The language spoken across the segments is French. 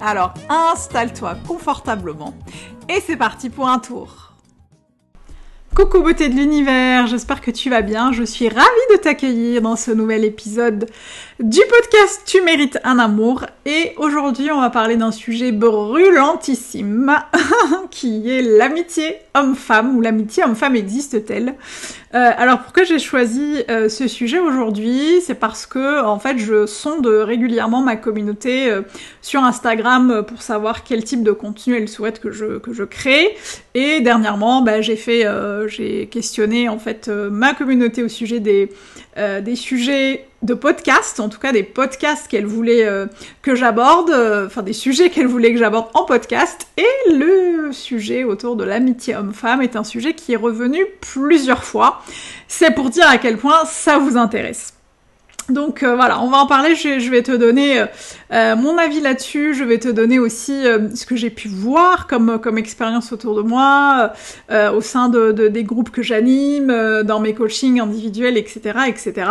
Alors installe-toi confortablement et c'est parti pour un tour. Coucou beauté de l'univers, j'espère que tu vas bien. Je suis ravie de t'accueillir dans ce nouvel épisode du podcast Tu mérites un amour. Et aujourd'hui, on va parler d'un sujet brûlantissime qui est l'amitié homme-femme ou l'amitié homme-femme existe-t-elle? Euh, alors pourquoi j'ai choisi euh, ce sujet aujourd'hui? C'est parce que en fait je sonde régulièrement ma communauté euh, sur Instagram pour savoir quel type de contenu elle souhaite que je, que je crée. Et dernièrement, bah, j'ai fait, j'ai questionné en fait ma communauté au sujet des, des sujets de podcasts, en tout cas des podcasts qu'elle voulait euh, que j'aborde, euh, enfin des sujets qu'elle voulait que j'aborde en podcast. Et le sujet autour de l'amitié homme-femme est un sujet qui est revenu plusieurs fois. C'est pour dire à quel point ça vous intéresse. Donc euh, voilà, on va en parler, je, vais te donner euh, euh, mon avis là-dessus, je vais te donner aussi ce que j'ai pu voir comme, expérience autour de moi, au sein de, des groupes que j'anime, dans mes coachings individuels, etc., etc.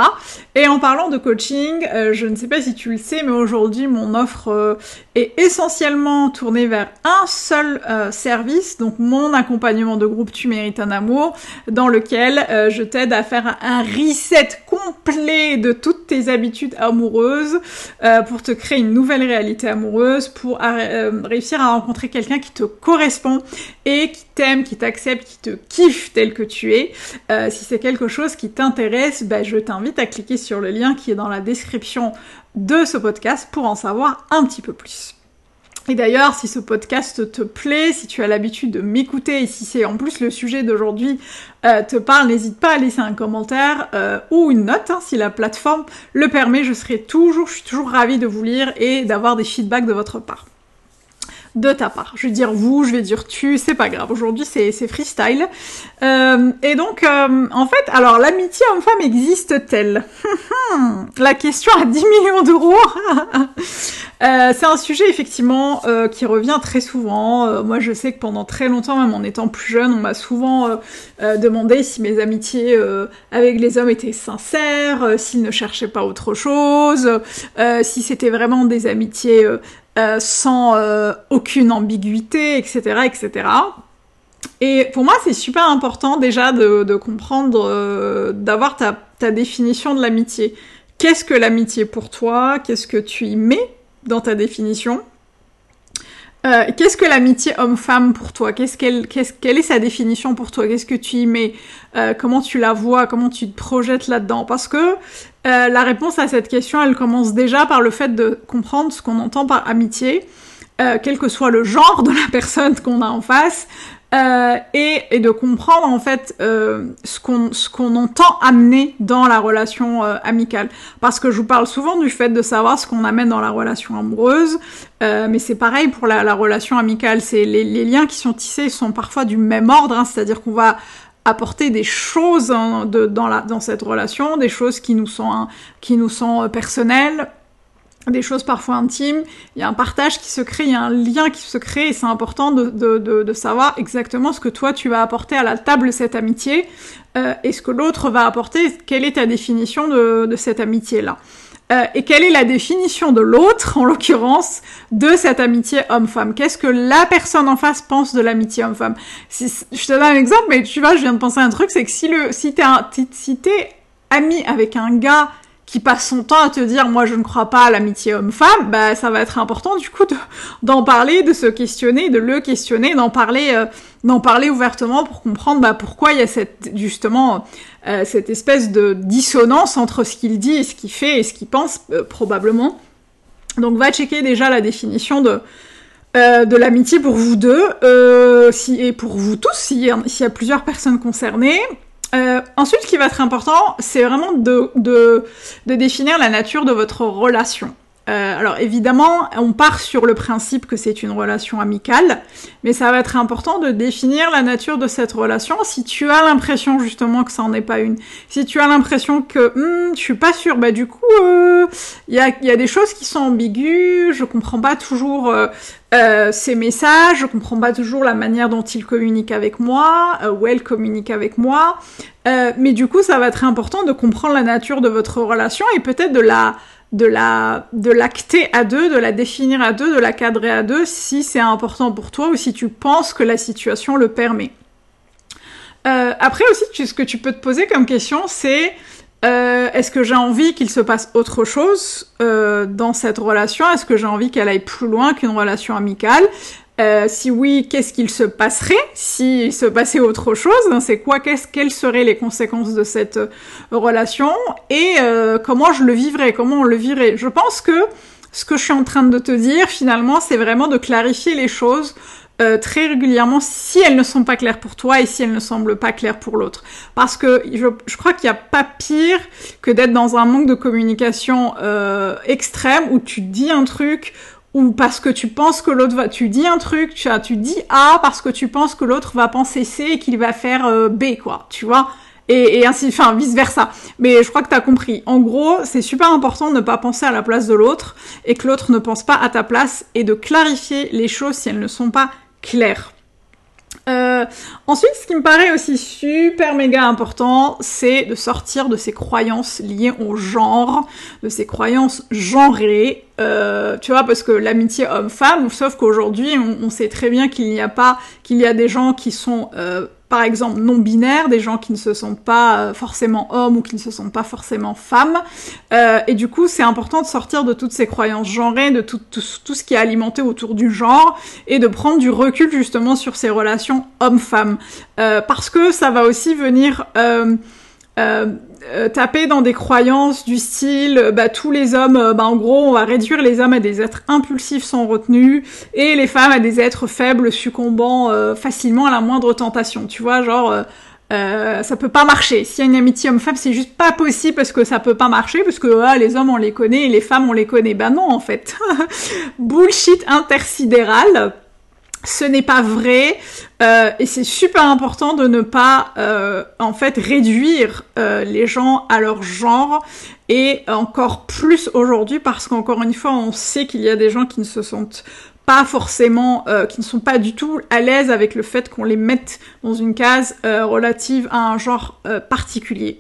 Et en parlant de coaching, je ne sais pas si tu le sais, mais aujourd'hui mon offre est essentiellement tournée vers un seul service, donc mon accompagnement de groupe Tu mérites un amour, dans lequel je t'aide à faire un reset complet de toutes tes habitudes amoureuses, euh, pour te créer une nouvelle réalité amoureuse, pour euh, réussir à rencontrer quelqu'un qui te correspond et qui t'aime, qui t'accepte, qui te kiffe tel que tu es. Euh, si c'est quelque chose qui t'intéresse, ben, je t'invite à cliquer sur le lien qui est dans la description de ce podcast pour en savoir un petit peu plus. Et d'ailleurs, si ce podcast te plaît, si tu as l'habitude de m'écouter et si c'est en plus le sujet d'aujourd'hui euh, te parle, n'hésite pas à laisser un commentaire euh, ou une note hein, si la plateforme le permet. Je serai toujours, je suis toujours ravie de vous lire et d'avoir des feedbacks de votre part de ta part. Je vais dire vous, je vais dire tu, c'est pas grave. Aujourd'hui, c'est freestyle. Euh, et donc, euh, en fait, alors, l'amitié homme-femme existe-t-elle? La question à 10 millions d'euros. euh, c'est un sujet, effectivement, qui revient très souvent. Moi, je sais que pendant très longtemps, même en étant plus jeune, on m'a souvent demandé si mes amitiés avec les hommes étaient sincères, s'ils ne cherchaient pas autre chose, si c'était vraiment des amitiés euh, sans euh, aucune ambiguïté, etc., etc. Et pour moi, c'est super important déjà de, comprendre, euh, d'avoir ta, définition de l'amitié. Qu'est-ce que l'amitié pour toi? Qu'est-ce que tu y mets dans ta définition? Qu'est-ce que l'amitié homme-femme pour toi? Qu'elle, Quelle est sa définition pour toi? Qu'est-ce que tu y mets? Comment tu la vois? Comment tu te projettes là-dedans? Parce que euh, la réponse à cette question, elle commence déjà par le fait de comprendre ce qu'on entend par amitié, quel que soit le genre de la personne qu'on a en face, euh, et, de comprendre en fait euh, ce qu'on entend amener dans la relation euh, amicale. Parce que je vous parle souvent du fait de savoir ce qu'on amène dans la relation amoureuse, euh, mais c'est pareil pour la, la relation amicale. Les, liens qui sont tissés sont parfois du même ordre, hein, c'est-à-dire qu'on va apporter des choses hein, dans, la, dans cette relation, des choses qui nous sont, hein, qui nous sont personnelles, des choses parfois intimes, il y a un partage qui se crée, il y a un lien qui se crée, et c'est important de, de, de, de, savoir exactement ce que toi tu vas apporter à la table cette amitié, euh, et ce que l'autre va apporter, quelle est ta définition de, de cette amitié-là? Euh, et quelle est la définition de l'autre, en l'occurrence, de cette amitié homme-femme? Qu'est-ce que la personne en face pense de l'amitié homme-femme? Si, Je te donne un exemple, mais tu vois, je viens de penser à un truc, c'est que si, le, si t'es si ami avec un gars qui passe son temps à te dire moi je ne crois pas à l'amitié homme-femme, bah ça va être important du coup d'en parler, de se questionner, de le questionner, d'en parler, euh, d'en parler ouvertement pour comprendre bah, pourquoi il y a cette justement euh, cette espèce de dissonance entre ce qu'il dit et ce qu'il fait et ce qu'il pense euh, probablement. Donc va checker déjà la définition de de l'amitié pour vous deux, si, et pour vous tous, s'il y, y, a plusieurs personnes concernées, euh, ensuite, ce qui va être important, c'est vraiment de, de, définir la nature de votre relation. Euh, alors évidemment, on part sur le principe que c'est une relation amicale, mais ça va être important de définir la nature de cette relation. Si tu as l'impression justement que ça n'en est pas une, si tu as l'impression que hmm, je suis pas sûre, bah du coup, il euh, y, a, y, a, des choses qui sont ambiguës, je comprends pas toujours euh, euh, ces messages, je comprends pas toujours la manière dont il communique avec moi, euh, ou elle communique avec moi, mais du coup, ça va être important de comprendre la nature de votre relation et peut-être de la de la l'acter à deux, de la définir à deux, de la cadrer à deux si c'est important pour toi ou si tu penses que la situation le permet. Euh, après aussi, ce que tu peux te poser comme question, c'est euh, est-ce que j'ai envie qu'il se passe autre chose euh, dans cette relation? Est-ce que j'ai envie qu'elle aille plus loin qu'une relation amicale? Euh, si oui, qu'est-ce qu'il se passerait s'il se passait autre chose hein, C'est quoi qu'est-ce, Quelles seraient les conséquences de cette euh, relation Et euh, comment je le vivrais Comment on le vivrait Je pense que ce que je suis en train de te dire, finalement, c'est vraiment de clarifier les choses euh, très régulièrement si elles ne sont pas claires pour toi et si elles ne semblent pas claires pour l'autre. Parce que je, je crois qu'il n'y a pas pire que d'être dans un manque de communication euh, extrême où tu dis un truc ou parce que tu penses que l'autre va, tu dis un truc, tu, tu dis A parce que tu penses que l'autre va penser C et qu'il va faire euh, B, quoi, tu vois et, et, ainsi, enfin vice versa. Mais je crois que tu as compris. En gros, c'est super important de ne pas penser à la place de l'autre et que l'autre ne pense pas à ta place et de clarifier les choses si elles ne sont pas claires. Euh, ensuite, ce qui me paraît aussi super méga important, c'est de sortir de ces croyances liées au genre, de ces croyances genrées. Euh, tu vois, parce que l'amitié homme-femme, sauf qu'aujourd'hui, on, sait très bien qu'il n'y a pas, qu'il y a des gens qui sont euh, par exemple non binaires, des gens qui ne se sentent pas euh, forcément hommes ou qui ne se sentent pas forcément femmes. Euh, et du coup, c'est important de sortir de toutes ces croyances genrées, de tout, ce qui est alimenté autour du genre, et de prendre du recul justement sur ces relations hommes-femmes. Euh, parce que ça va aussi venir... euh, euh, taper dans des croyances du style euh, bah tous les hommes euh, bah en gros on va réduire les hommes à des êtres impulsifs sans retenue et les femmes à des êtres faibles succombant facilement à la moindre tentation tu vois genre euh, ça peut pas marcher. S'il y a une amitié homme-femme, c'est juste pas possible parce que ça peut pas marcher, parce que ah, les hommes on les connaît et les femmes on les connaît. Ben non en fait. Bullshit intersidéral ce n'est pas vrai euh, et c'est super important de ne pas euh, en fait réduire euh, les gens à leur genre et encore plus aujourd'hui parce qu'encore une fois on sait qu'il y a des gens qui ne se sentent pas forcément, qui ne sont pas du tout à l'aise avec le fait qu'on les mette dans une case relative à un genre particulier.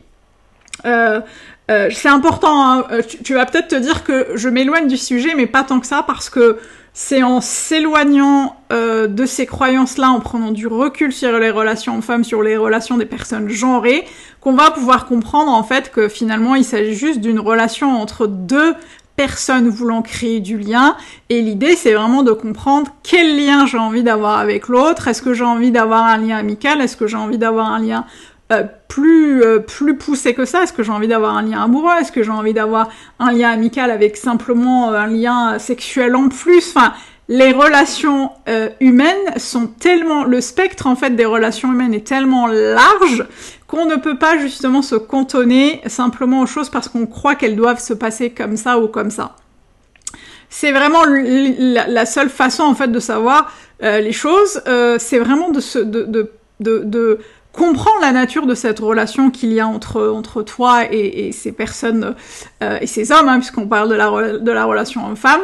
c'est important, hein. tu, vas peut-être te dire que je m'éloigne du sujet, mais pas tant que ça, parce que c'est en s'éloignant euh, de ces croyances-là, en prenant du recul sur les relations femmes, sur les relations des personnes genrées, qu'on va pouvoir comprendre en fait que finalement il s'agit juste d'une relation entre deux personnes voulant créer du lien. Et l'idée, c'est vraiment de comprendre quel lien j'ai envie d'avoir avec l'autre. Est-ce que j'ai envie d'avoir un lien amical? Est-ce que j'ai envie d'avoir un lien euh, plus euh, plus poussé que ça Est-ce que j'ai envie d'avoir un lien amoureux? Est-ce que j'ai envie d'avoir un lien amical avec simplement euh, un lien sexuel en plus? Enfin, les relations euh, humaines sont tellement le spectre en fait des relations humaines est tellement large qu'on ne peut pas justement se cantonner simplement aux choses parce qu'on croit qu'elles doivent se passer comme ça ou comme ça. C'est vraiment la, seule façon en fait de savoir les choses. c'est vraiment de, se, de, de, de, de comprendre la nature de cette relation qu'il y a entre, entre toi et, et ces personnes euh, et ces hommes, hein, puisqu'on parle de la, de la relation homme-femme.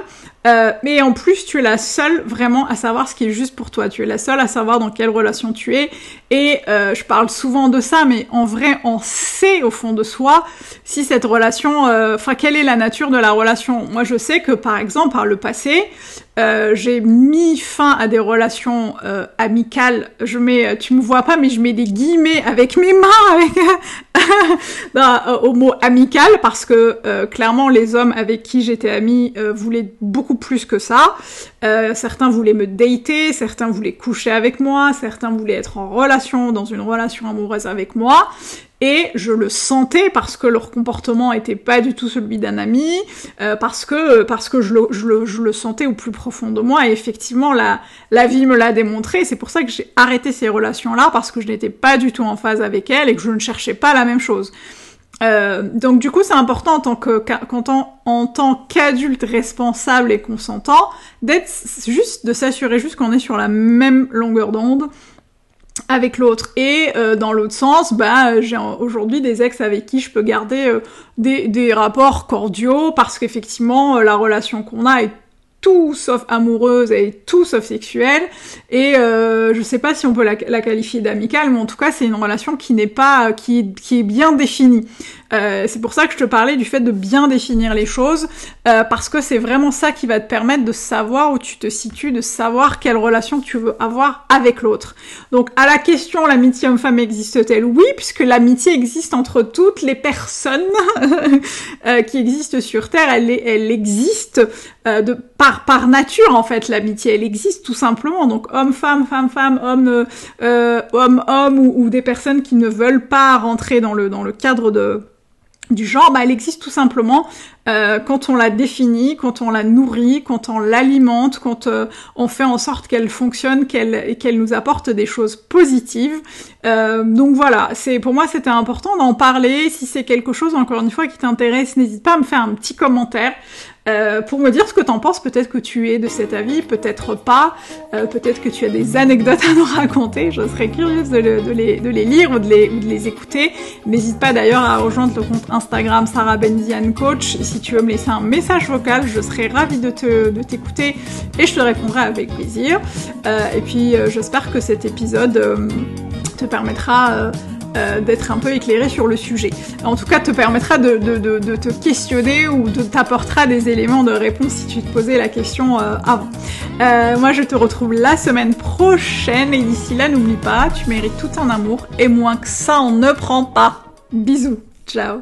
Euh, mais en plus, tu es la seule vraiment à savoir ce qui est juste pour toi. Tu es la seule à savoir dans quelle relation tu es. Et euh, je parle souvent de ça, mais en vrai, on sait au fond de soi si cette relation, euh, enfin, quelle est la nature de la relation. Moi, je sais que par exemple, par le passé, euh, j'ai mis fin à des relations euh, amicales. Je mets, tu me vois pas, mais je mets des guillemets avec mes mains au mot amical parce que clairement les hommes avec qui j'étais amie voulaient beaucoup plus que ça. Euh, certains voulaient me dater, certains voulaient coucher avec moi, certains voulaient être en relation, dans une relation amoureuse avec moi. Et je le sentais parce que leur comportement était pas du tout celui d'un ami, euh, parce que je le, sentais au plus profond de moi. Et effectivement, la, la vie me l'a démontré. C'est pour ça que j'ai arrêté ces relations-là, parce que je n'étais pas du tout en phase avec elles et que je ne cherchais pas la même chose. Euh, donc du coup, c'est important en tant que en, tant qu'adulte responsable et consentant d'être juste de s'assurer juste qu'on est sur la même longueur d'onde avec l'autre. Et euh, dans l'autre sens bah j'ai aujourd'hui des ex avec qui je peux garder euh, des, des, rapports cordiaux parce qu'effectivement la relation qu'on a est tout sauf amoureuse et tout sauf sexuelle. Et euh, je sais pas si on peut la, qualifier d'amicale, mais en tout cas c'est une relation qui n'est pas qui est bien définie. Euh, c'est pour ça que je te parlais du fait de bien définir les choses, euh, parce que c'est vraiment ça qui va te permettre de savoir où tu te situes, de savoir quelle relation tu veux avoir avec l'autre. Donc à la question l'amitié homme-femme existe-t-elle? Oui, puisque l'amitié existe entre toutes les personnes euh, qui existent sur Terre, elle, elle existe par nature en fait l'amitié, elle existe tout simplement. Donc homme-femme, femme-femme, homme homme-homme ou, ou des personnes qui ne veulent pas rentrer dans le cadre de du genre, bah, elle existe tout simplement euh, quand on la définit, quand on la nourrit, quand on l'alimente, quand euh, on fait en sorte qu'elle fonctionne, qu'elle qu'elle nous apporte des choses positives. Euh, donc voilà, c'est pour moi c'était important d'en parler. Si c'est quelque chose encore une fois qui t'intéresse, n'hésite pas à me faire un petit commentaire. Euh, pour me dire ce que t'en penses. Peut-être que tu es de cet avis, peut-être pas. Euh, peut-être que tu as des anecdotes à nous raconter. Je serais curieuse de, les, de les, lire ou de les, ou de les écouter. N'hésite pas d'ailleurs à rejoindre le compte Instagram Sarah Benzian Coach. Si tu veux me laisser un message vocal, je serais ravie de t'écouter et je te répondrai avec plaisir. Euh, et puis j'espère que cet épisode te permettra euh, d'être un peu éclairé sur le sujet. En tout cas, te permettra de, te questionner ou de t'apportera des éléments de réponse si tu te posais la question euh, avant. Euh, moi, je te retrouve la semaine prochaine et d'ici là, n'oublie pas, tu mérites tout en amour et moins que ça, on ne prend pas. Bisous, ciao